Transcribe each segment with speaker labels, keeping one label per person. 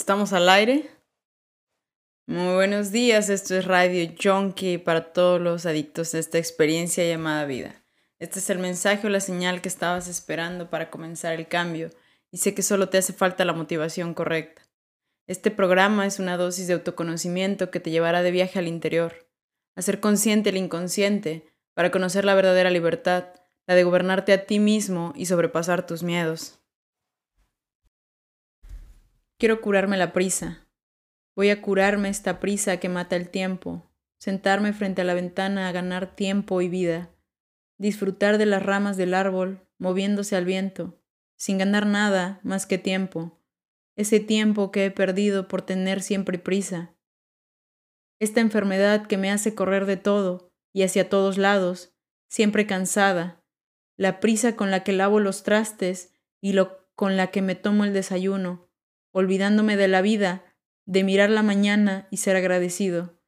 Speaker 1: ¿Estamos al aire? Muy buenos días, esto es Radio Junkie para todos los adictos a esta experiencia llamada vida. Este es el mensaje o la señal que estabas esperando para comenzar el cambio y sé que solo te hace falta la motivación correcta. Este programa es una dosis de autoconocimiento que te llevará de viaje al interior, a ser consciente el inconsciente, para conocer la verdadera libertad, la de gobernarte a ti mismo y sobrepasar tus miedos. Quiero curarme la prisa. Voy a curarme esta prisa que mata el tiempo, sentarme frente a la ventana a ganar tiempo y vida, disfrutar de las ramas del árbol moviéndose al viento, sin ganar nada más que tiempo, ese tiempo que he perdido por tener siempre prisa. Esta enfermedad que me hace correr de todo y hacia todos lados, siempre cansada, la prisa con la que lavo los trastes y lo con la que me tomo el desayuno, olvidándome de la vida, de mirar la mañana y ser agradecido.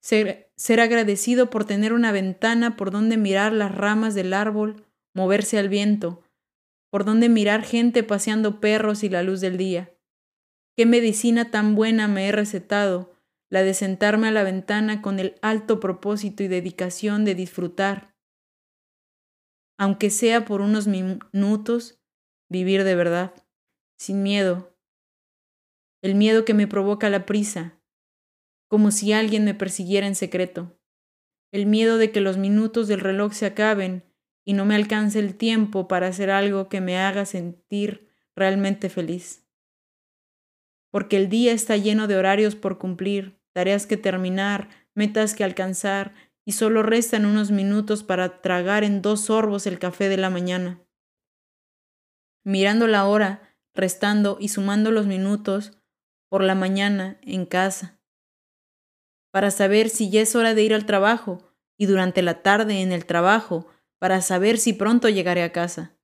Speaker 1: Ser, ser, agradecido por tener una ventana por donde mirar las ramas del árbol, moverse al viento, por donde mirar gente paseando perros y la luz del día. Qué medicina tan buena me he recetado, la de sentarme a la ventana con el alto propósito y dedicación de disfrutar. Aunque sea por unos minutos, vivir de verdad, sin miedo, el miedo que me provoca la prisa, como si alguien me persiguiera en secreto, el miedo de que los minutos del reloj se acaben y no me alcance el tiempo para hacer algo que me haga sentir realmente feliz. Porque el día está lleno de horarios por cumplir, tareas que terminar, metas que alcanzar, y solo restan unos minutos para tragar en dos sorbos el café de la mañana. Mirando la hora, restando y sumando los minutos, por la mañana en casa, para saber si ya es hora de ir al trabajo y durante la tarde en el trabajo, para saber si pronto llegaré a casa,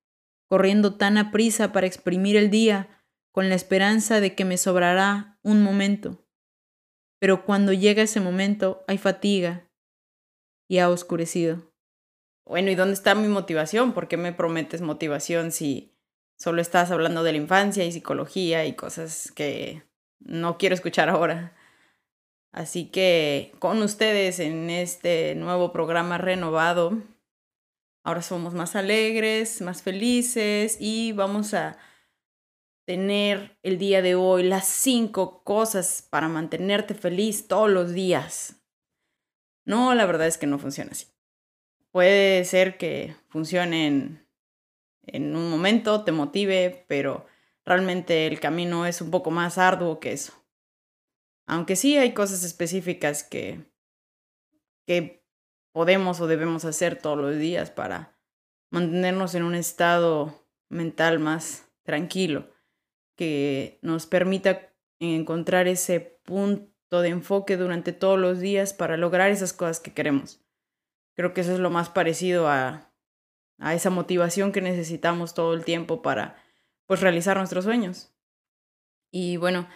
Speaker 1: corriendo tan a prisa para exprimir el día con la esperanza de que me sobrará un momento. Pero cuando llega ese momento hay fatiga y ha oscurecido. Bueno, ¿y dónde está mi motivación? ¿Por qué me prometes motivación si solo estás hablando de la infancia y psicología y cosas que no quiero escuchar ahora. Así que con ustedes en este nuevo programa renovado, ahora somos más alegres, más felices y vamos a tener el día de hoy las cinco cosas para mantenerte feliz todos los días. No, la verdad es que no funciona así. Puede ser que funcione en, en un momento, te motive, pero realmente el camino es un poco más arduo que eso. Aunque sí hay cosas específicas que, que podemos o debemos hacer todos los días para mantenernos en un estado mental más tranquilo, que nos permita encontrar ese punto de enfoque durante todos los días para lograr esas cosas que queremos. Creo que eso es lo más parecido a, a esa motivación que necesitamos todo el tiempo para pues realizar nuestros sueños. Y bueno,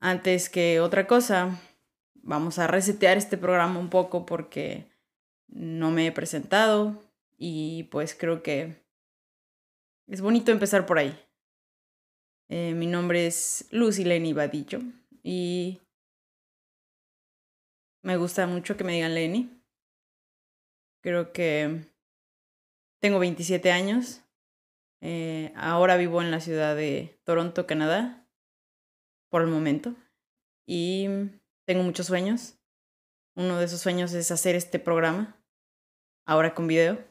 Speaker 1: antes que otra cosa, vamos a resetear este programa un poco porque no me he presentado y pues creo que es bonito empezar por ahí. Eh, mi nombre es Lucy Lenny Vadillo y me gusta mucho que me digan Lenny. Creo que tengo 27 años eh, ahora vivo en la ciudad de Toronto, Canadá, por el momento. Y tengo muchos sueños. Uno de esos sueños es hacer este programa, ahora con video.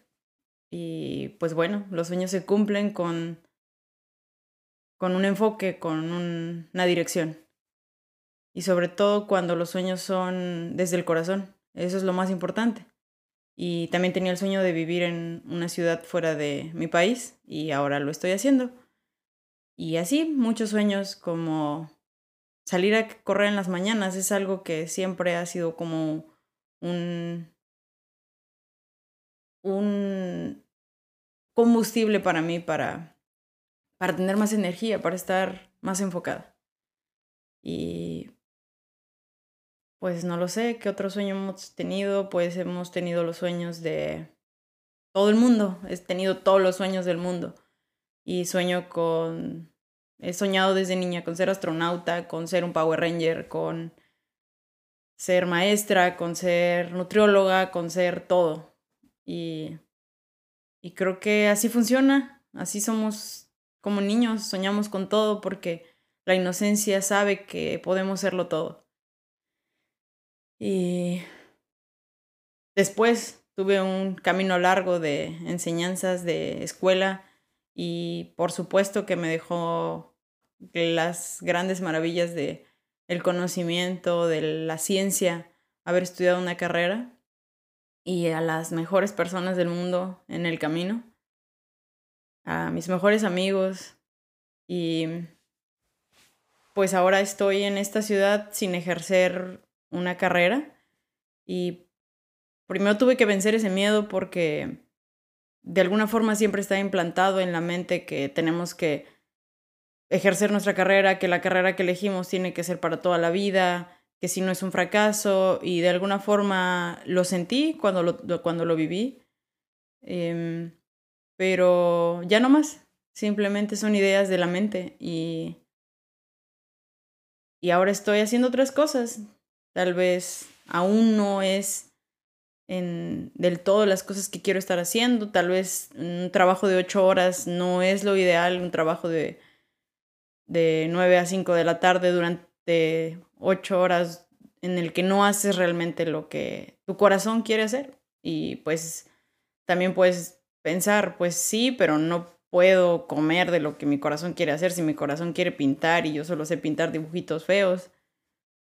Speaker 1: Y pues bueno, los sueños se cumplen con, con un enfoque, con una dirección. Y sobre todo cuando los sueños son desde el corazón. Eso es lo más importante. Y también tenía el sueño de vivir en una ciudad fuera de mi país y ahora lo estoy haciendo. Y así, muchos sueños como salir a correr en las mañanas es algo que siempre ha sido como un, un combustible para mí para, para tener más energía, para estar más enfocada. Y pues no lo sé, ¿qué otro sueño hemos tenido? Pues hemos tenido los sueños de todo el mundo, he tenido todos los sueños del mundo y sueño con He soñado desde niña con ser astronauta, con ser un Power Ranger, con ser maestra, con ser nutrióloga, con ser todo. Y, y creo que así funciona, así somos como niños, soñamos con todo porque la inocencia sabe que podemos serlo todo. Y después tuve un camino largo de enseñanzas de escuela y por supuesto que me dejó las grandes maravillas de el conocimiento, de la ciencia, haber estudiado una carrera y a las mejores personas del mundo en el camino, a mis mejores amigos y pues ahora estoy en esta ciudad sin ejercer una carrera y primero tuve que vencer ese miedo porque de alguna forma siempre está implantado en la mente que tenemos que ejercer nuestra carrera, que la carrera que elegimos tiene que ser para toda la vida, que si no es un fracaso y de alguna forma lo sentí cuando lo, cuando lo viví, em, pero ya no más, simplemente son ideas de la mente y, y ahora estoy haciendo otras cosas, tal vez aún no es en del todo las cosas que quiero estar haciendo. Tal vez un trabajo de ocho horas no es lo ideal, un trabajo de, de 9 a 5 de la tarde durante ocho horas en el que no haces realmente lo que tu corazón quiere hacer. Y pues también puedes pensar, pues sí, pero no puedo comer de lo que mi corazón quiere hacer si mi corazón quiere pintar y yo solo sé pintar dibujitos feos.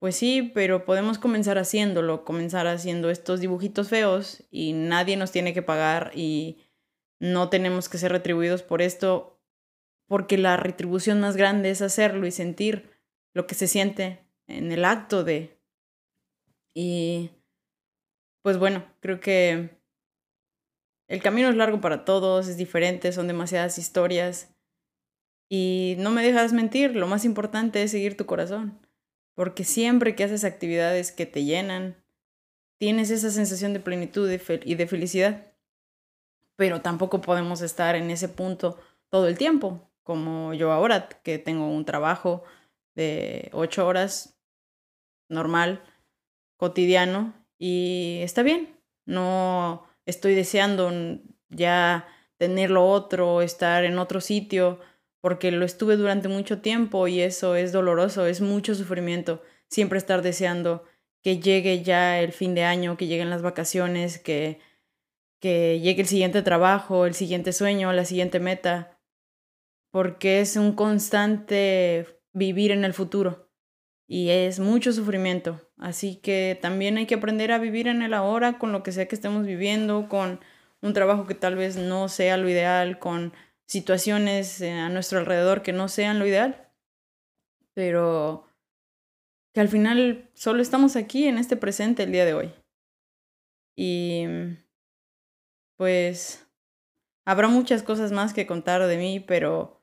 Speaker 1: Pues sí, pero podemos comenzar haciéndolo, comenzar haciendo estos dibujitos feos y nadie nos tiene que pagar y no tenemos que ser retribuidos por esto, porque la retribución más grande es hacerlo y sentir lo que se siente en el acto de. Y pues bueno, creo que el camino es largo para todos, es diferente, son demasiadas historias. Y no me dejas mentir, lo más importante es seguir tu corazón porque siempre que haces actividades que te llenan, tienes esa sensación de plenitud y de felicidad. Pero tampoco podemos estar en ese punto todo el tiempo, como yo ahora, que tengo un trabajo de ocho horas normal, cotidiano, y está bien. No estoy deseando ya tener lo otro, estar en otro sitio, porque lo estuve durante mucho tiempo y eso es doloroso, es mucho sufrimiento. Siempre estar deseando que llegue ya el fin de año, que lleguen las vacaciones, que, que llegue el siguiente trabajo, el siguiente sueño, la siguiente meta, porque es un constante vivir en el futuro y es mucho sufrimiento. Así que también hay que aprender a vivir en el ahora con lo que sea que estemos viviendo, con un trabajo que tal vez no sea lo ideal, con situaciones eh, a nuestro alrededor que no sean lo ideal, pero que al final solo estamos aquí en este presente el día de hoy. Y pues habrá muchas cosas más que contar de mí, pero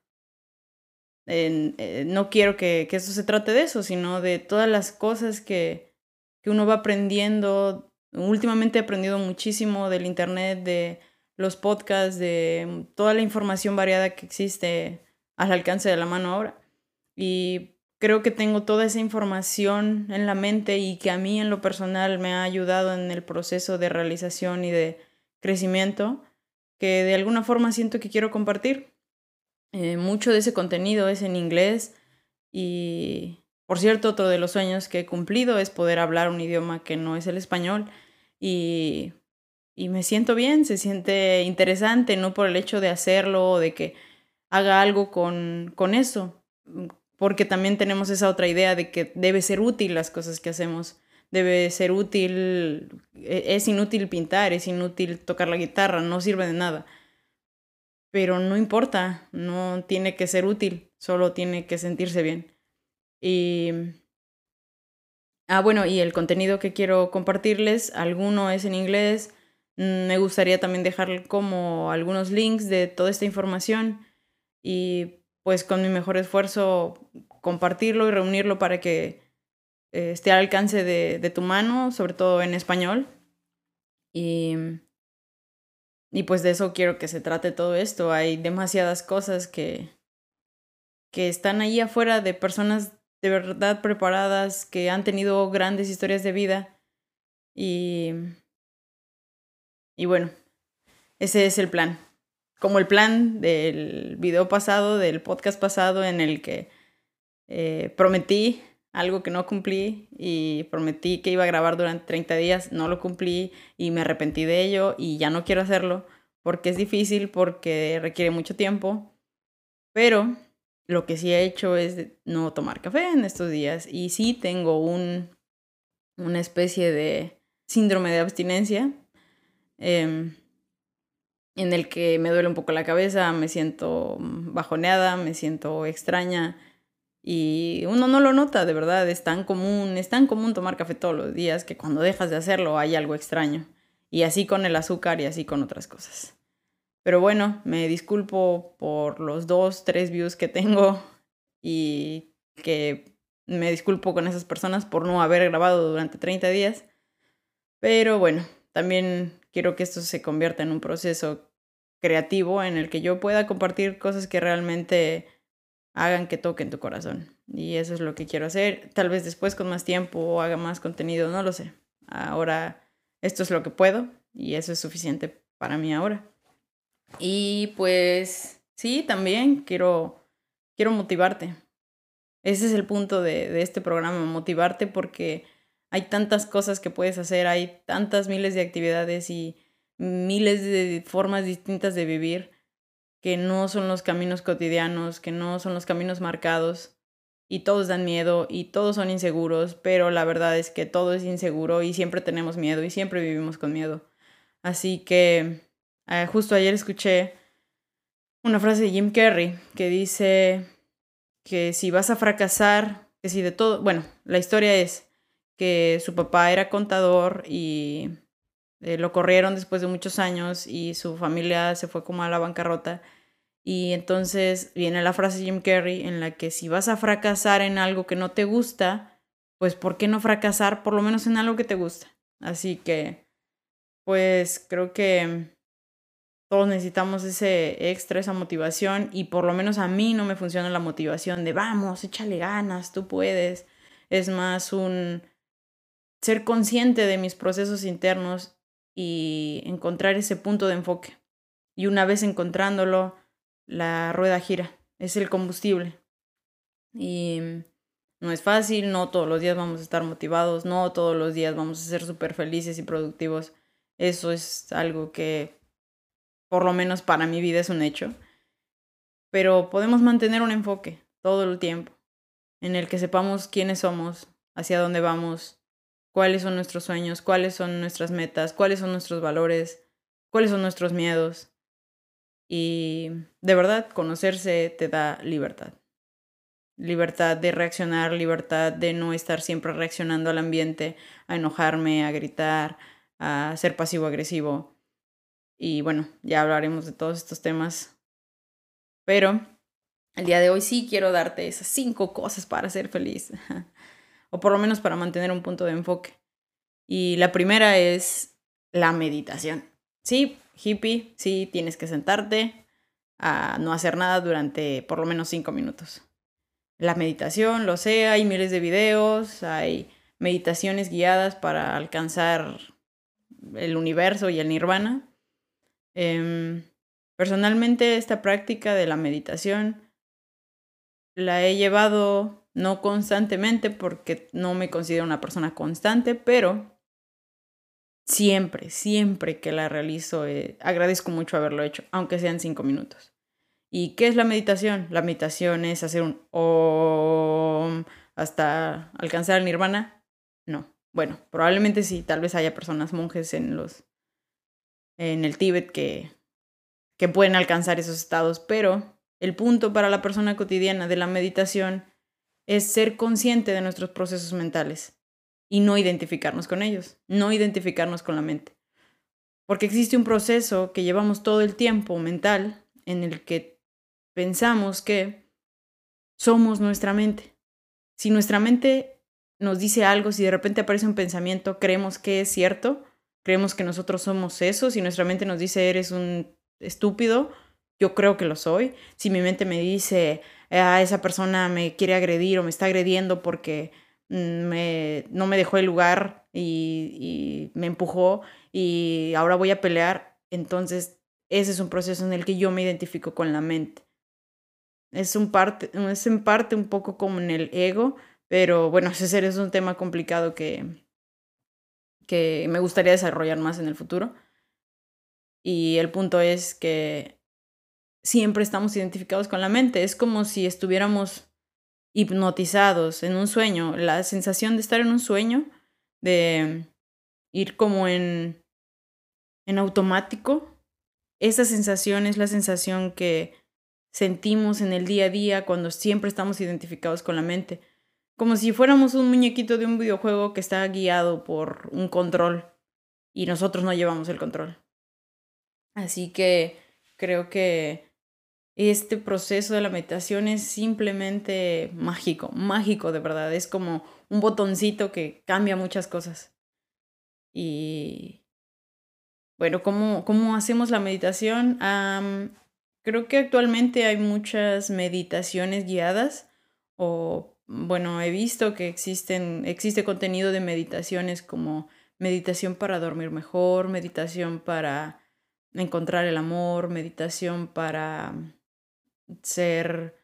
Speaker 1: eh, no quiero que, que se trate de eso, sino de todas las cosas que, que uno va aprendiendo. Últimamente he aprendido muchísimo del Internet, de los podcasts, de toda la información variada que existe al alcance de la mano ahora. Y creo que tengo toda esa información en la mente y que a mí en lo personal me ha ayudado en el proceso de realización y de crecimiento, que de alguna forma siento que quiero compartir. Eh, mucho de ese contenido es en inglés y, por cierto, otro de los sueños que he cumplido es poder hablar un idioma que no es el español y y me siento bien, se siente interesante, no por el hecho de hacerlo o de que haga algo con, con eso, mm, porque también tenemos esa otra idea de que debe ser útil las cosas que hacemos, debe ser útil, e, es inútil pintar, es inútil tocar la guitarra, no sirve de nada. Pero no importa, no tiene que ser útil, solo tiene que sentirse bien. Y Ah, bueno, y el contenido que quiero compartirles, alguno es en inglés, Mm, me gustaría también dejar como algunos links de toda esta información y pues con mi mejor esfuerzo compartirlo y reunirlo para que eh, esté al alcance de, de, tu mano, sobre todo en español. Y, y pues de eso quiero que se trate todo esto. Hay demasiadas cosas que, que están ahí afuera de personas de verdad preparadas, que han tenido grandes historias de vida. Y, y bueno, ese es el plan. Como el plan del video pasado, del podcast pasado, en el que eh, prometí algo que no cumplí y prometí que iba a grabar durante 30 días, no lo cumplí y me arrepentí de ello y ya no quiero hacerlo porque es difícil, porque requiere mucho tiempo, pero lo que sí he hecho es no tomar café en estos días y sí tengo un, una especie de síndrome de abstinencia em, en el que me duele un poco la cabeza, me siento bajoneada, me siento extraña y uno no lo nota, de verdad, es tan común, es tan común tomar café todos los días que cuando dejas de hacerlo hay algo extraño. Y así con el azúcar y así con otras cosas. Pero bueno, me disculpo por los dos, tres views que tengo y que me disculpo con esas personas por no haber grabado durante 30 días. Pero bueno, también quiero que esto se convierta en un proceso creativo en el que yo pueda compartir cosas que realmente hagan que toquen tu corazón. Y eso es lo que quiero hacer. Tal vez después con más tiempo haga más contenido, no lo sé. Ahora esto es lo que puedo y eso es suficiente para mí ahora. Y pues sí, también quiero, quiero motivarte. Ese es el punto de, de este programa, motivarte porque hay tantas cosas que puedes hacer, hay tantas miles de actividades y miles de formas distintas de vivir que no son los caminos cotidianos, que no son los caminos marcados y todos dan miedo y todos son inseguros, pero la verdad es que todo es inseguro y siempre tenemos miedo y siempre vivimos con miedo. Así que eh, justo ayer escuché una frase de Jim Carrey que dice que si vas a fracasar, que si de todo, bueno, la historia es que su papá era contador y eh, lo corrieron después de muchos años y su familia se fue como a la bancarrota. Y entonces viene la frase Jim Carrey en la que si vas a fracasar en algo que no te gusta, pues ¿por qué no fracasar por lo menos en algo que te gusta? Así que, pues creo que todos necesitamos ese extra, esa motivación y por lo menos a mí no me funciona la motivación de vamos, échale ganas, tú puedes. Es más un ser consciente de mis procesos internos y encontrar ese punto de enfoque. Y una vez encontrándolo, la rueda gira, es el combustible. Y no es fácil, no todos los días vamos a estar motivados, no todos los días vamos a ser súper felices y productivos. Eso es algo que, por lo menos para mi vida, es un hecho. Pero podemos mantener un enfoque todo el tiempo, en el que sepamos quiénes somos, hacia dónde vamos, cuáles son nuestros sueños, cuáles son nuestras metas, cuáles son nuestros valores, cuáles son nuestros miedos. Y de verdad, conocerse te da libertad. Libertad de reaccionar, libertad de no estar siempre reaccionando al ambiente, a enojarme, a gritar, a ser pasivo-agresivo. Y bueno, ya hablaremos de todos estos temas. Pero el día de hoy sí quiero darte esas cinco cosas para ser feliz. o por lo menos para mantener un punto de enfoque. Y la primera es la meditación. Sí, hippie, sí, tienes que sentarte a no hacer nada durante por lo menos cinco minutos. La meditación, lo sé, hay miles de videos, hay meditaciones guiadas para alcanzar el universo y el nirvana. Em, personalmente esta práctica de la meditación la he llevado no constantemente porque no me considero una persona constante, pero siempre, siempre que la realizo, eh, agradezco mucho haberlo hecho, aunque sean cinco minutos. ¿Y qué es la meditación? La meditación es hacer un om hasta alcanzar el nirvana. No. Bueno, probablemente sí, tal vez haya personas monjes en los en el Tíbet que que pueden alcanzar esos estados, pero el punto para la persona cotidiana de la meditación es ser consciente de nuestros procesos mentales y no identificarnos con ellos, no identificarnos con la mente. Porque existe un proceso que llevamos todo el tiempo mental en el que pensamos que somos nuestra mente. Si nuestra mente nos dice algo, si de repente aparece un pensamiento, creemos que es cierto, creemos que nosotros somos eso, si nuestra mente nos dice eres un estúpido, yo creo que lo soy. Si mi mente me dice ah, esa persona me quiere agredir o me está agrediendo porque mm, me, no me dejó el lugar y, y me empujó y ahora voy a pelear. Entonces, ese es un proceso en el que yo me identifico con la mente. Es, un parte, es en parte un poco como en el ego, pero bueno, ese es un tema complicado que, que me gustaría desarrollar más en el futuro. Y el punto es que siempre estamos identificados con la mente. Es como si estuviéramos hipnotizados en un sueño. La sensación de estar en un sueño, de ir como en, en automático, esa sensación es la sensación que sentimos en el día a día cuando siempre estamos identificados con la mente. Como si fuéramos un muñequito de un videojuego que está guiado por un control y nosotros no llevamos el control. Así que creo que este proceso de la meditación es simplemente mágico, mágico de verdad. Es como un botoncito que cambia muchas cosas. Y bueno, ¿cómo, cómo hacemos la meditación? creo que actualmente hay muchas meditaciones guiadas o bueno, he visto que existen, existe contenido de meditaciones como meditación para dormir mejor, meditación para encontrar el amor, meditación para ser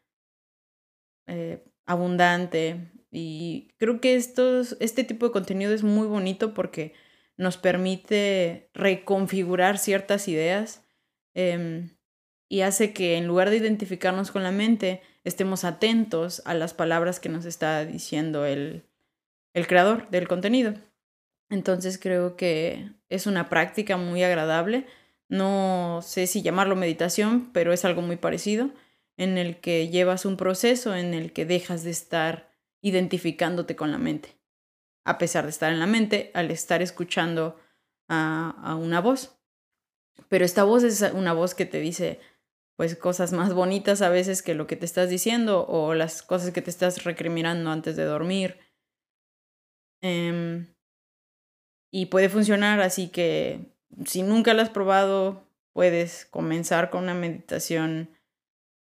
Speaker 1: eh, abundante. Y creo que estos, este tipo de contenido es muy bonito porque nos permite reconfigurar ciertas ideas em, y hace que en lugar de identificarnos con la mente, estemos atentos a las palabras que nos está diciendo el, el creador del contenido. Entonces creo que es una práctica muy agradable. No sé si llamarlo meditación, pero es algo muy parecido, en el que llevas un proceso en el que dejas de estar identificándote con la mente, a pesar de estar en la mente, al estar escuchando a, a una voz. Pero esta voz es una voz que te dice, pues cosas más bonitas a veces que lo que te estás diciendo o las cosas que te estás recriminando antes de dormir. Em, y puede funcionar, así que si nunca lo has probado, puedes comenzar con una meditación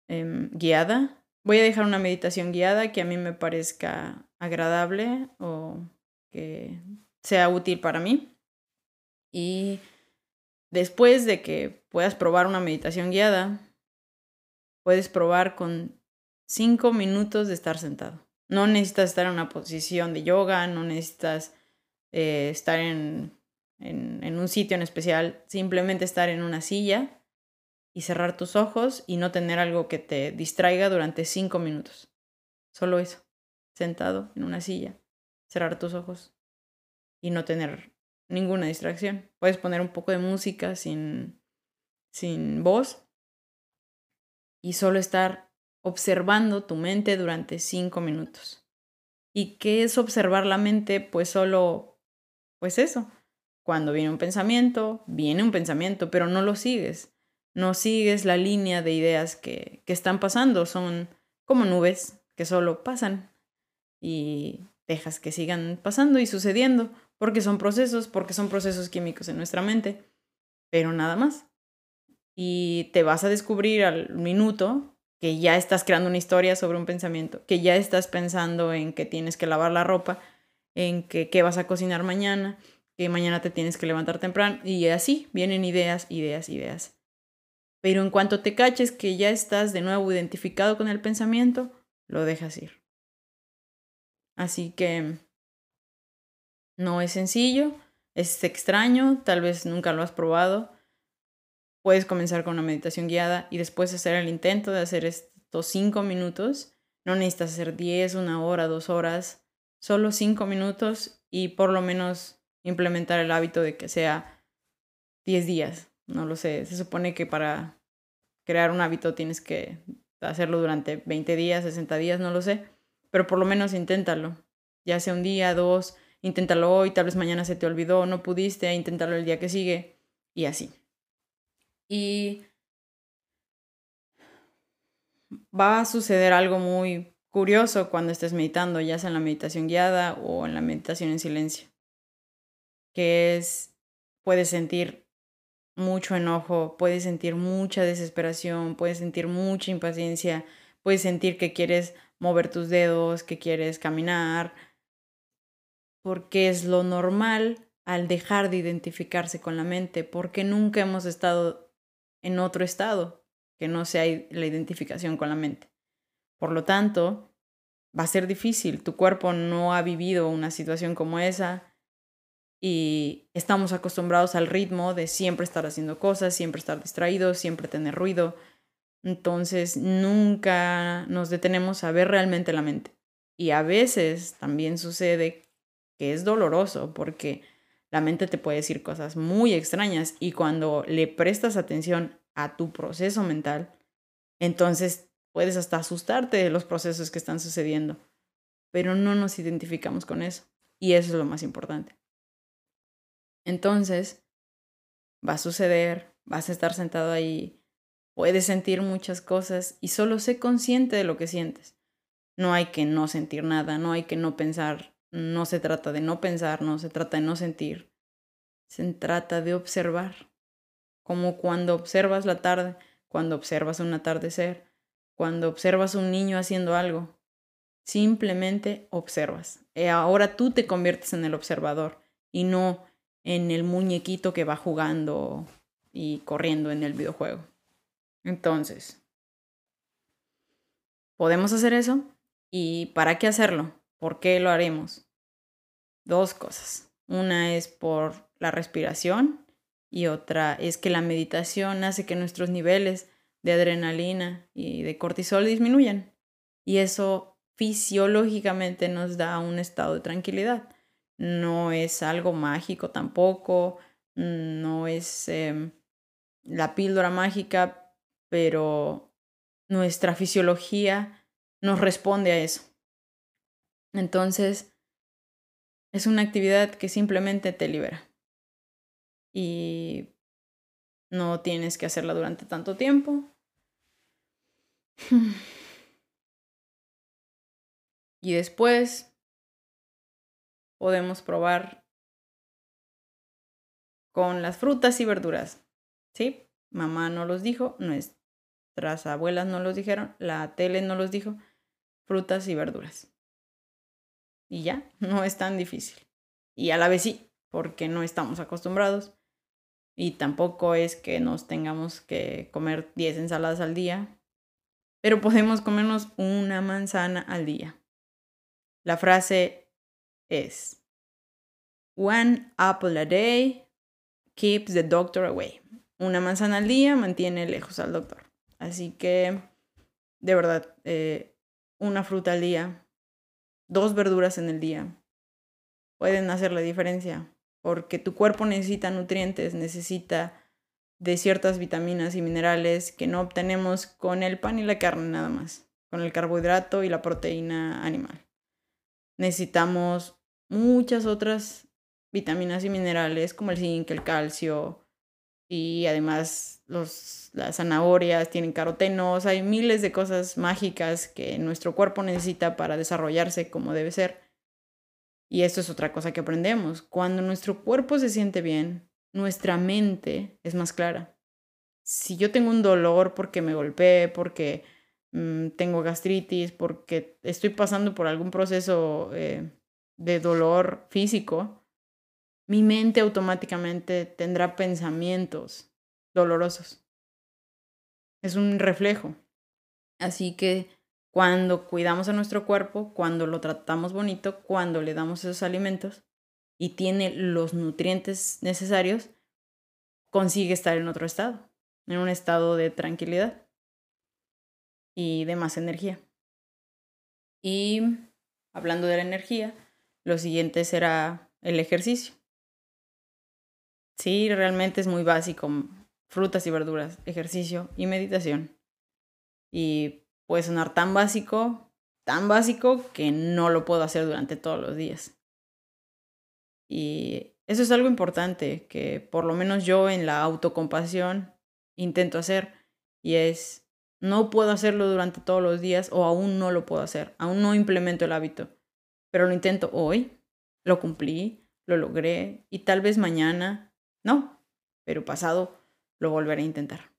Speaker 1: em, guiada. Voy a dejar una meditación guiada que a mí me parezca agradable o que sea útil para mí. Y después de que puedas probar una meditación guiada, puedes probar con cinco minutos de estar sentado. No necesitas estar en una posición de yoga, no necesitas eh, estar en, en, en un sitio en especial, simplemente estar en una silla y cerrar tus ojos y no tener algo que te distraiga durante cinco minutos. Solo eso, sentado en una silla, cerrar tus ojos y no tener ninguna distracción. Puedes poner un poco de música sin, sin voz y solo estar observando tu mente durante cinco minutos. ¿Y qué es observar la mente? Pues solo, pues eso. Cuando viene un pensamiento, viene un pensamiento, pero no lo sigues. No sigues la línea de ideas que, que están pasando. Son como nubes que solo pasan y dejas que sigan pasando y sucediendo, porque son procesos, porque son procesos químicos en nuestra mente, pero nada más y te vas a descubrir al minuto que ya estás creando una historia sobre un pensamiento, que ya estás pensando en que tienes que lavar la ropa, en que qué vas a cocinar mañana, que mañana te tienes que levantar temprano y así vienen ideas, ideas, ideas. Pero en cuanto te caches que ya estás de nuevo identificado con el pensamiento, lo dejas ir. Así que no es sencillo, es extraño, tal vez nunca lo has probado, puedes comenzar con una meditación guiada y después hacer el intento de hacer estos cinco minutos. No necesitas hacer 10, una hora, dos horas, solo cinco minutos y por lo menos implementar el hábito de que sea 10 días. No lo sé, se supone que para crear un hábito tienes que hacerlo durante 20 días, 60 días, no lo sé, pero por lo menos inténtalo. Ya sea un día, dos, inténtalo hoy, tal vez mañana se te olvidó, no pudiste, inténtalo el día que sigue y así. Y va a suceder algo muy curioso cuando estés meditando, ya sea en la meditación guiada o en la meditación en silencio, que es, puedes sentir mucho enojo, puedes sentir mucha desesperación, puedes sentir mucha impaciencia, Puedes sentir que quieres mover tus dedos, que quieres caminar, porque es lo normal al dejar de identificarse con la mente, porque nunca hemos estado en otro estado que no sea la identificación con la mente. Por lo tanto, va a ser difícil, tu cuerpo no ha vivido una situación como esa y estamos acostumbrados al ritmo de siempre estar haciendo cosas, siempre estar distraídos, siempre tener ruido. Entonces nunca nos detenemos a ver realmente la mente. Y a veces también sucede que es doloroso porque la mente te puede decir cosas muy extrañas y cuando le prestas atención a tu proceso mental, entonces puedes hasta asustarte de los procesos que están sucediendo, pero no nos identificamos con eso y eso es lo más importante. Entonces, va a suceder, vas a estar sentado ahí, puedes sentir muchas cosas y solo sé consciente de lo que sientes. No hay que no sentir nada, no hay que no pensar, no se trata de no pensar, no se trata de no sentir, se trata de observar, como cuando observas la tarde, cuando observas un atardecer, cuando observas un niño haciendo algo. Simplemente observas. Eh, ahora tú te conviertes en el observador y no en el muñequito que va jugando y corriendo en el videojuego. Entonces, ¿podemos hacer eso? ¿Y para qué hacerlo? ¿Por qué lo haremos? Dos cosas. Una es por la respiración y otra es que la meditación hace que nuestros niveles de adrenalina y de cortisol disminuyan. Y eso fisiológicamente nos da un estado de tranquilidad no es algo mágico tampoco, no es em, la píldora mágica, pero nuestra fisiología nos responde a eso. Entonces, es una actividad que simplemente te libera. Y no tienes que hacerla durante tanto tiempo. Y después podemos probar con las frutas y verduras. ¿Sí? Mamá no los dijo, nuestras abuelas no los dijeron, la tele no los dijo. Frutas y verduras. Y ya, no es tan difícil. Y a la vez sí, porque no estamos acostumbrados. Y tampoco es que nos tengamos que comer 10 ensaladas al día. Pero podemos comernos una manzana al día. La frase es One apple a day keeps the doctor away. Una manzana al día mantiene lejos al doctor. Así que, de verdad, eh, una fruta al día, dos verduras en el día, pueden hacer la diferencia. Porque tu cuerpo necesita nutrientes, necesita de ciertas vitaminas y minerales que no obtenemos con el pan y la carne nada más, con el carbohidrato y la proteína animal. Necesitamos muchas otras vitaminas y minerales como el zinc, el calcio y además los, las zanahorias tienen carotenos, hay miles de cosas mágicas que nuestro cuerpo necesita para desarrollarse como debe ser. Y esto es otra cosa que aprendemos. Cuando nuestro cuerpo se siente bien, nuestra mente es más clara. Si yo tengo un dolor porque me golpeé, porque mm, tengo gastritis, porque estoy pasando por algún proceso eh, de dolor físico, mi mente automáticamente tendrá pensamientos dolorosos. Es un reflejo. Así que cuando cuidamos a nuestro cuerpo, cuando lo tratamos bonito, cuando le damos esos alimentos y tiene los nutrientes necesarios, consigue estar en otro estado, en un estado de tranquilidad y de más energía. Y hablando de la energía, lo siguiente será el ejercicio. Sí, realmente es muy básico. Frutas y verduras, ejercicio y meditación. Y puede sonar tan básico, tan básico que no lo puedo hacer durante todos los días. Y eso es algo importante que por lo menos yo en la autocompasión intento hacer y es no puedo hacerlo durante todos los días o aún no lo puedo hacer, aún no implemento el hábito pero lo intento hoy, lo cumplí, lo logré y tal vez mañana no, pero pasado lo volveré a intentar.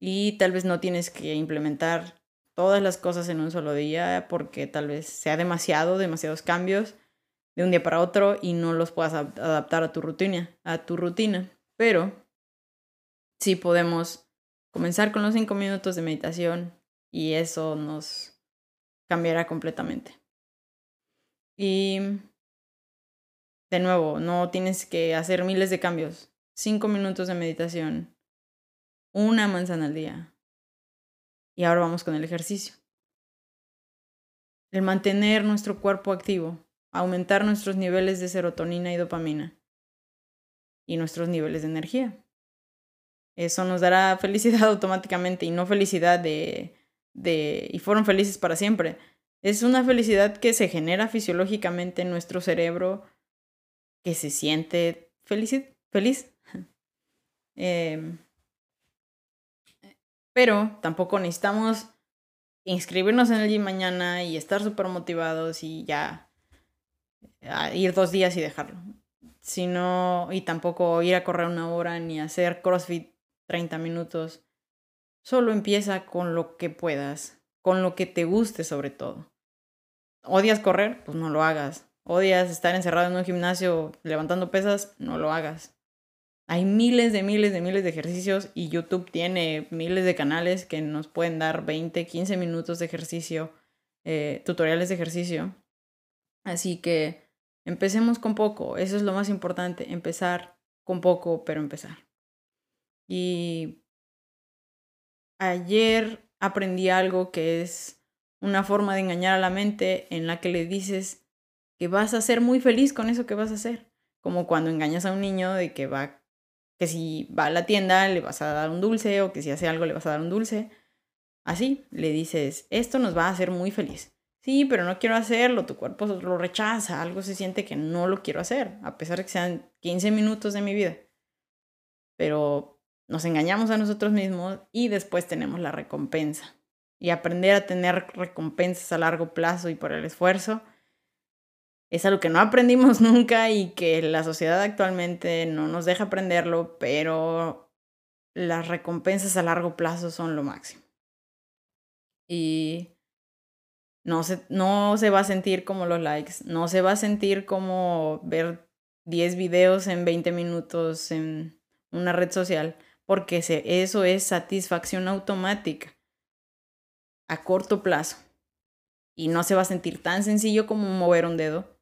Speaker 1: Y tal vez no tienes que implementar todas las cosas en un solo día porque tal vez sea demasiado, demasiados cambios de un día para otro y no los puedas adaptar a tu rutina, a tu rutina. Pero sí podemos comenzar con los cinco minutos de meditación y eso nos cambiará completamente. Y de nuevo, no tienes que hacer miles de cambios. Cinco minutos de meditación, una manzana al día. Y ahora vamos con el ejercicio. El mantener nuestro cuerpo activo, aumentar nuestros niveles de serotonina y dopamina y nuestros niveles de energía. Eso nos dará felicidad automáticamente y no felicidad de, de y fueron felices para siempre. Es una felicidad que se genera fisiológicamente en nuestro cerebro, que se siente feliz. feliz. Em, pero tampoco necesitamos inscribirnos en el gym mañana y estar súper motivados y ya ir dos días y dejarlo. Sino, y tampoco ir a correr una hora ni hacer CrossFit 30 minutos. Solo empieza con lo que puedas, con lo que te guste sobre todo. ¿Odias correr? Pues no lo hagas. ¿Odias estar encerrado en un gimnasio levantando pesas? No lo hagas. Hay miles de miles de miles de ejercicios y YouTube tiene miles de canales que nos pueden dar 20, 15 minutos de ejercicio, eh, tutoriales de ejercicio. Así que empecemos con poco, eso es lo más importante, empezar con poco, pero empezar. Y ayer aprendí algo que es una forma de engañar a la mente en la que le dices que vas a ser muy feliz con eso que vas a hacer. Como cuando engañas a un niño de que va, que si va a la tienda le vas a dar un dulce o que si hace algo le vas a dar un dulce. Así, le dices, esto nos va a hacer muy feliz. Sí, pero no quiero hacerlo, tu cuerpo lo rechaza, algo se siente que no lo quiero hacer, a pesar de que sean 15 minutos de mi vida. Pero nos engañamos a nosotros mismos y después tenemos la recompensa. Y aprender a tener recompensas a largo plazo y por el esfuerzo es algo que no aprendimos nunca y que la sociedad actualmente no nos deja aprenderlo, pero las recompensas a largo plazo son lo máximo. Y no se, no se va a sentir como los likes, no se va a sentir como ver 10 videos en 20 minutos en una red social porque eso es satisfacción automática a corto plazo. Y no se va a sentir tan sencillo como mover un dedo,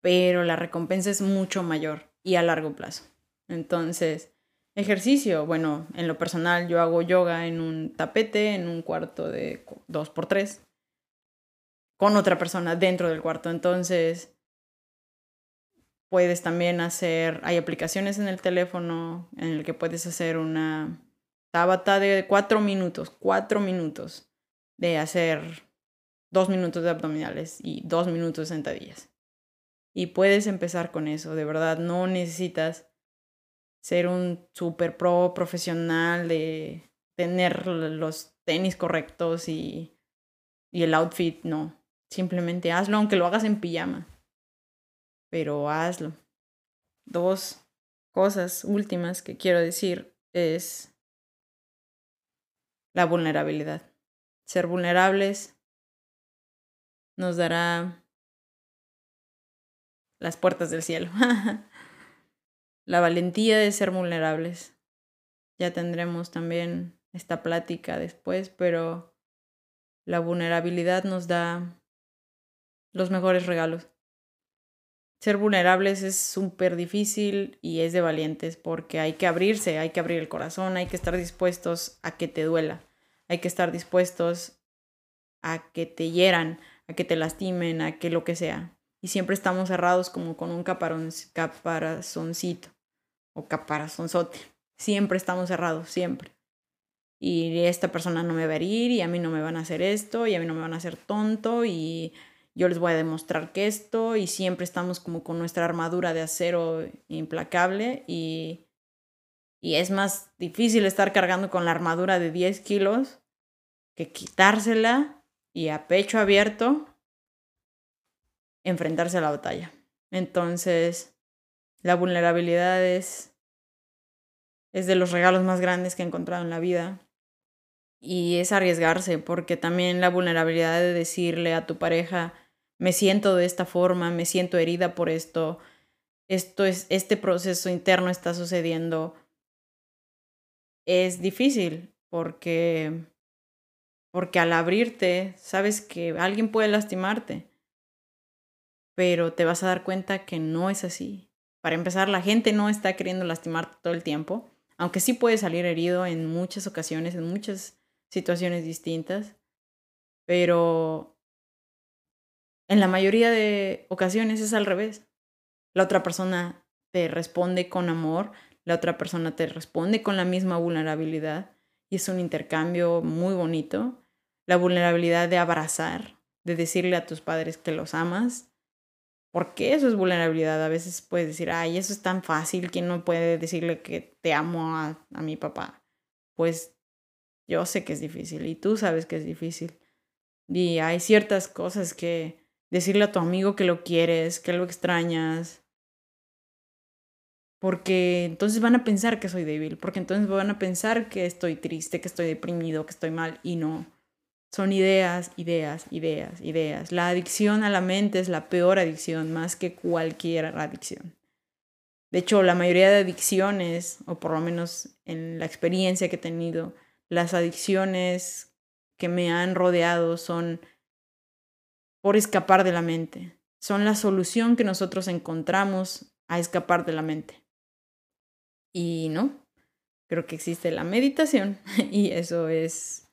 Speaker 1: pero la recompensa es mucho mayor y a largo plazo. Entonces, ejercicio, bueno, en lo personal yo hago yoga en un tapete, en un cuarto de 2x3, con otra persona dentro del cuarto. Entonces, Puedes también hacer, hay aplicaciones en el teléfono en el que puedes hacer una tabata de cuatro minutos, cuatro minutos de hacer dos minutos de abdominales y dos minutos de sentadillas. Y puedes empezar con eso, de verdad, no necesitas ser un super pro profesional de tener los tenis correctos y, y el outfit, no. Simplemente hazlo aunque lo hagas en pijama pero hazlo. Dos cosas últimas que quiero decir es la vulnerabilidad. Ser vulnerables nos dará las puertas del cielo. la valentía de ser vulnerables. Ya tendremos también esta plática después, pero la vulnerabilidad nos da los mejores regalos ser vulnerables es súper difícil y es de valientes porque hay que abrirse, hay que abrir el corazón, hay que estar dispuestos a que te duela, hay que estar dispuestos a que te hieran, a que te lastimen, a que lo que sea. Y siempre estamos cerrados como con un caparazoncito o caparazonzote. Siempre estamos cerrados, siempre. Y esta persona no me va a herir y a mí no me van a hacer esto y a mí no me van a hacer tonto y yo les voy a demostrar que esto y siempre estamos como con nuestra armadura de acero implacable y, y es más difícil estar cargando con la armadura de 10 kilos que quitársela y a pecho abierto enfrentarse a la batalla. Entonces, la vulnerabilidad es, es de los regalos más grandes que he encontrado en la vida y es arriesgarse, porque también la vulnerabilidad de decirle a tu pareja, me siento de esta forma, me siento herida por esto, esto es, este proceso interno está sucediendo, es difícil, porque, porque al abrirte, sabes que alguien puede lastimarte, pero te vas a dar cuenta que no es así. Para empezar, la gente no está queriendo lastimarte todo el tiempo, aunque sí puede salir herido en muchas ocasiones, en muchas situaciones distintas, pero en la mayoría de ocasiones es al revés. La otra persona te responde con amor, la otra persona te responde con la misma vulnerabilidad y es un intercambio muy bonito. La vulnerabilidad de abrazar, de decirle a tus padres que los amas, porque eso es vulnerabilidad. A veces puedes decir, ay, eso es tan fácil, ¿quién no puede decirle que te amo a, a mi papá? Pues yo sé que es difícil y tú sabes que es difícil. Y hay ciertas cosas que decirle a tu amigo que lo quieres, que lo extrañas. Porque entonces van a pensar que soy débil, porque entonces van a pensar que estoy triste, que estoy deprimido, que estoy mal y no. Son ideas, ideas, ideas, ideas. La adicción a la mente es la peor adicción más que cualquier adicción. De hecho, la mayoría de adicciones, o por lo menos en la experiencia que he tenido, las adicciones que me han rodeado son por escapar de la mente. Son la solución que nosotros encontramos a escapar de la mente. Y no, creo que existe la meditación y eso es,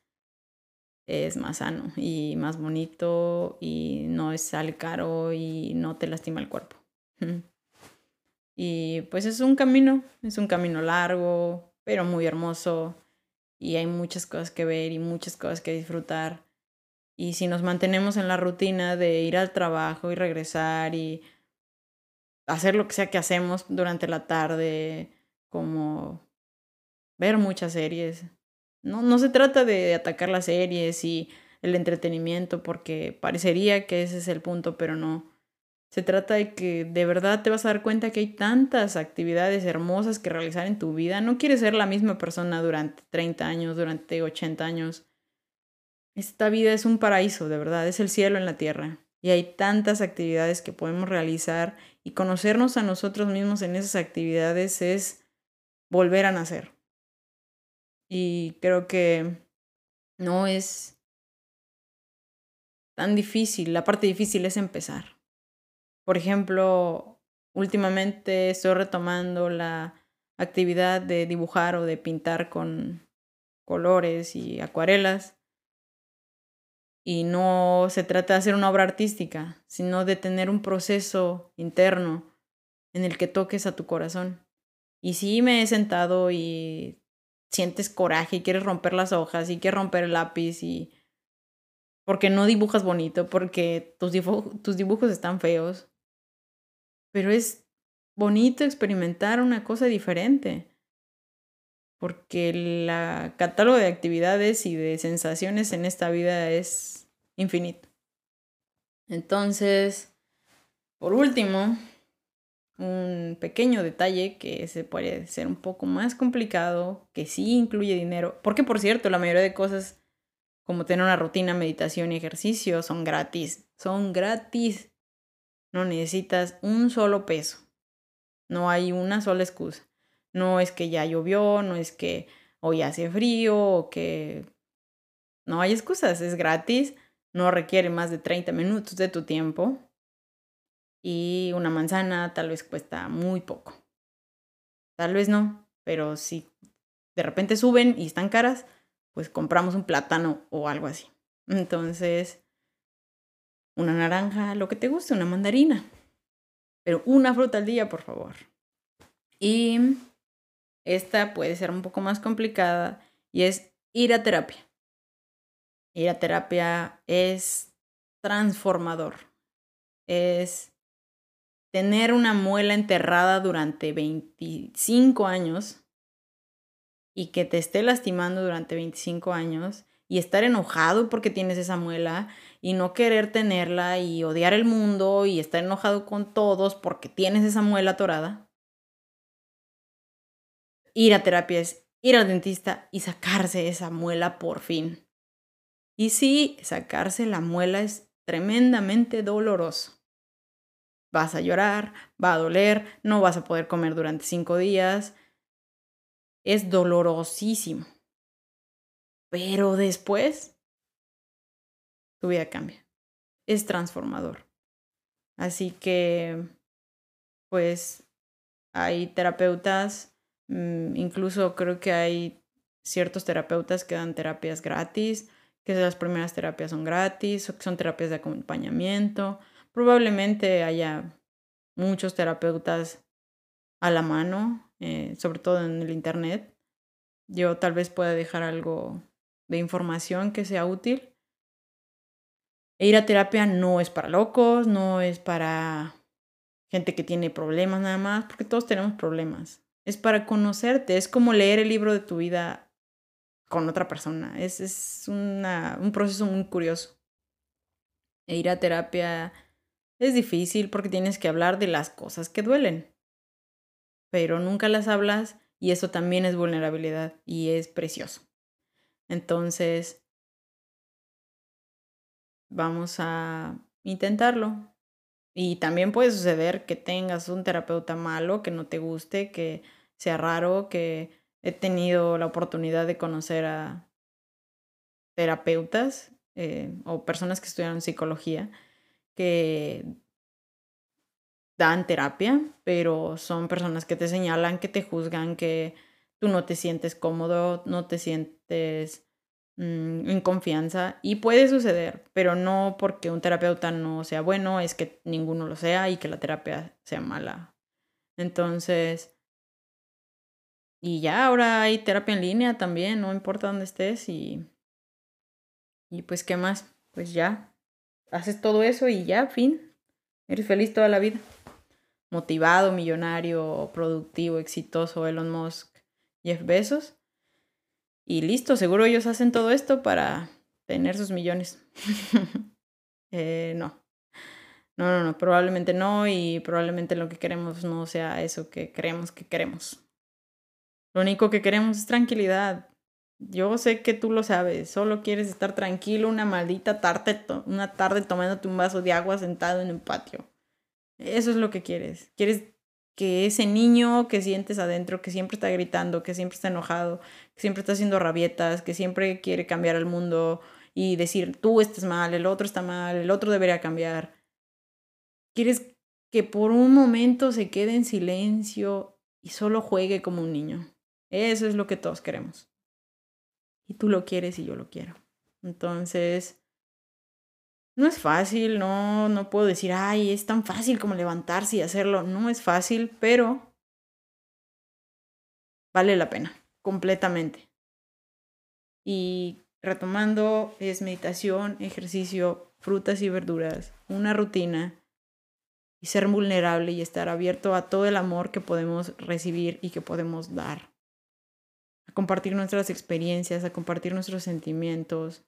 Speaker 1: es más sano y más bonito y no es sale caro y no te lastima el cuerpo. Y pues es un camino, es un camino largo, pero muy hermoso y hay muchas cosas que ver y muchas cosas que disfrutar. Y si nos mantenemos en la rutina de ir al trabajo y regresar y hacer lo que sea que hacemos durante la tarde, como ver muchas series. No, no se trata de atacar las series y el entretenimiento, porque parecería que ese es el punto, pero no. Se trata de que de verdad te vas a dar cuenta que hay tantas actividades hermosas que realizar en tu vida. No quieres ser la misma persona durante 30 años, durante 80 años. Esta vida es un paraíso, de verdad, es el cielo en la tierra. Y hay tantas actividades que podemos realizar y conocernos a nosotros mismos en esas actividades es volver a nacer. Y creo que no es tan difícil. La parte difícil es empezar. Por ejemplo, últimamente estoy retomando la actividad de dibujar o de pintar con colores y acuarelas. Y no se trata de hacer una obra artística, sino de tener un proceso interno en el que toques a tu corazón. Y sí me he sentado y sientes coraje y quieres romper las hojas y quieres romper el lápiz y porque no dibujas bonito, porque tus, tus dibujos están feos, pero es bonito experimentar una cosa diferente, porque el catálogo de actividades y de sensaciones en esta vida es infinito. Entonces, por último, un pequeño detalle que se puede ser un poco más complicado, que sí incluye dinero, porque por cierto, la mayoría de cosas como tener una rutina, meditación y ejercicio son gratis, son gratis. No necesitas un solo peso. No hay una sola excusa. No es que ya llovió, no es que hoy hace frío o que... No hay excusas, es gratis, no requiere más de 30 minutos de tu tiempo y una manzana tal vez cuesta muy poco. Tal vez no, pero si de repente suben y están caras, pues compramos un plátano o algo así. Entonces, una naranja, lo que te guste, una mandarina. Pero una fruta al día, por favor. Y esta puede ser un poco más complicada y es ir a terapia. Ir a terapia es transformador. Es tener una muela enterrada durante 25 años y que te esté lastimando durante 25 años y estar enojado porque tienes esa muela y no querer tenerla y odiar el mundo y estar enojado con todos porque tienes esa muela atorada. Ir a terapia es ir al dentista y sacarse esa muela por fin. Y sí, sacarse la muela es tremendamente doloroso. Vas a llorar, va a doler, no vas a poder comer durante cinco días. Es dolorosísimo. Pero después, tu vida cambia. Es transformador. Así que, pues, hay terapeutas, incluso creo que hay ciertos terapeutas que dan terapias gratis, que las primeras terapias son gratis, o que son terapias de acompañamiento. Probablemente haya muchos terapeutas a la mano, eh, sobre todo en el Internet. Yo tal vez pueda dejar algo de información que sea útil. Ir a terapia no es para locos, no es para gente que tiene problemas nada más, porque todos tenemos problemas. Es para conocerte, es como leer el libro de tu vida con otra persona. Es, es una, un proceso muy curioso. E ir a terapia es difícil porque tienes que hablar de las cosas que duelen, pero nunca las hablas y eso también es vulnerabilidad y es precioso. Entonces, vamos a intentarlo. Y también puede suceder que tengas un terapeuta malo, que no te guste, que sea raro, que he tenido la oportunidad de conocer a terapeutas eh, o personas que estudiaron psicología que dan terapia, pero son personas que te señalan, que te juzgan, que tú no te sientes cómodo, no te sientes mm, en confianza y puede suceder, pero no porque un terapeuta no sea bueno, es que ninguno lo sea y que la terapia sea mala. Entonces, y ya ahora hay terapia en línea también, no importa dónde estés y, y pues qué más, pues ya, haces todo eso y ya, fin, eres feliz toda la vida. Motivado, millonario, productivo, exitoso, Elon Musk Jeff Bezos. Y listo, seguro ellos hacen todo esto para tener sus millones. eh, no. No, no, no, probablemente no y probablemente lo que queremos no sea eso que creemos que queremos. Lo único que queremos es tranquilidad. Yo sé que tú lo sabes, solo quieres estar tranquilo una maldita tarde, una tarde tomándote un vaso de agua sentado en un patio. Eso es lo que quieres. Quieres que ese niño que sientes adentro, que siempre está gritando, que siempre está enojado, que siempre está haciendo rabietas, que siempre quiere cambiar el mundo y decir, tú estás mal, el otro está mal, el otro debería cambiar. Quieres que por un momento se quede en silencio y solo juegue como un niño. Eso es lo que todos queremos. Y tú lo quieres y yo lo quiero. Entonces, no es fácil, no, no puedo decir, ay, es tan fácil como levantarse y hacerlo. No es fácil, pero vale la pena, completamente. Y retomando, es meditación, ejercicio, frutas y verduras, una rutina y ser vulnerable y estar abierto a todo el amor que podemos recibir y que podemos dar. A compartir nuestras experiencias, a compartir nuestros sentimientos,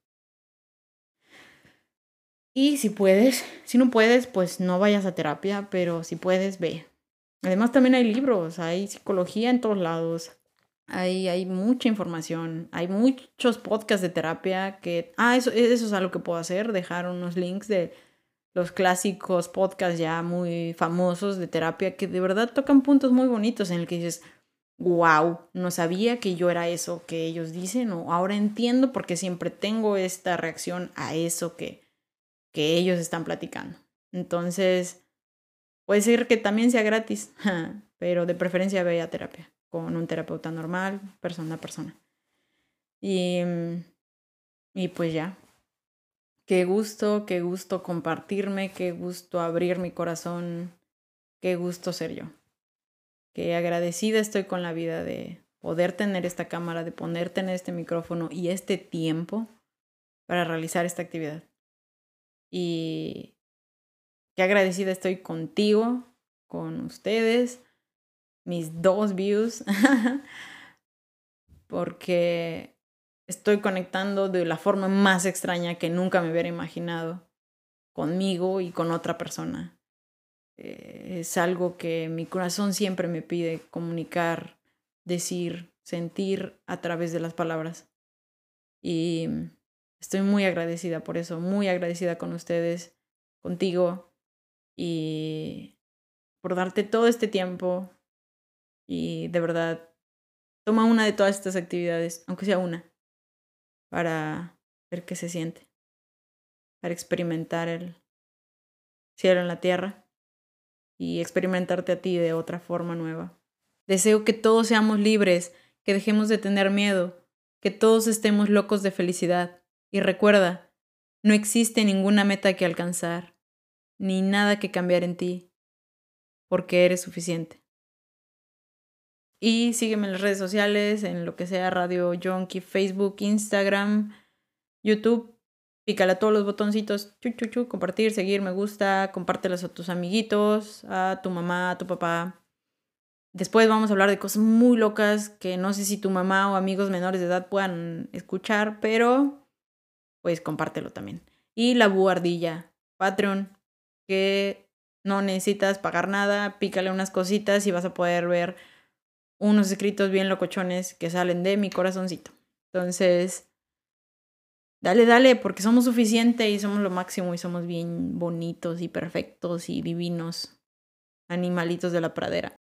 Speaker 1: y si puedes, si no puedes, pues no vayas a terapia, pero si puedes, ve. Además también hay libros, hay psicología en todos lados, hay, hay mucha información, hay muchos podcasts de terapia que... Ah, eso, eso es algo que puedo hacer, dejar unos links de los clásicos podcasts ya muy famosos de terapia que de verdad tocan puntos muy bonitos en el que dices, wow, no sabía que yo era eso que ellos dicen o ahora entiendo porque siempre tengo esta reacción a eso que que ellos están platicando. Entonces, puede ser que también sea gratis, pero de preferencia ve a terapia con un terapeuta normal, persona a persona. Y, y pues ya, qué gusto, qué gusto compartirme, qué gusto abrir mi corazón, qué gusto ser yo. Qué agradecida estoy con la vida de poder tener esta cámara, de poder tener este micrófono y este tiempo para realizar esta actividad. Y qué agradecida estoy contigo, con ustedes, mis dos views, porque estoy conectando de la forma más extraña que nunca me hubiera imaginado conmigo y con otra persona. Eh, es algo que mi corazón siempre me pide comunicar, decir, sentir a través de las palabras. Y estoy muy agradecida por eso, muy agradecida con ustedes, contigo y por darte todo este tiempo. Y de verdad, toma una de todas estas actividades, aunque sea una, para ver qué se siente, para experimentar el cielo en la tierra y experimentarte a ti de otra forma nueva. Deseo que todos seamos libres, que dejemos de tener miedo, que todos estemos locos de felicidad. Y recuerda, no existe ninguna meta que alcanzar, ni nada que cambiar en ti, porque eres suficiente. Y sígueme en las redes sociales, en lo que sea Radio Junkie, Facebook, Instagram, YouTube. Pícale a todos los botoncitos, chu, chu, compartir, seguir, me gusta, compártelos a tus amiguitos, a tu mamá, a tu papá. Después vamos a hablar de cosas muy locas que no sé si tu mamá o amigos menores de edad puedan escuchar, pero pues compártelo también. Y la buhardilla, Patreon, que no necesitas pagar nada, pícale unas cositas y vas a poder ver unos escritos bien locochones que salen de mi corazoncito. Entonces, dale, dale, porque somos suficiente y somos lo máximo y somos bien bonitos y perfectos y divinos animalitos de la pradera.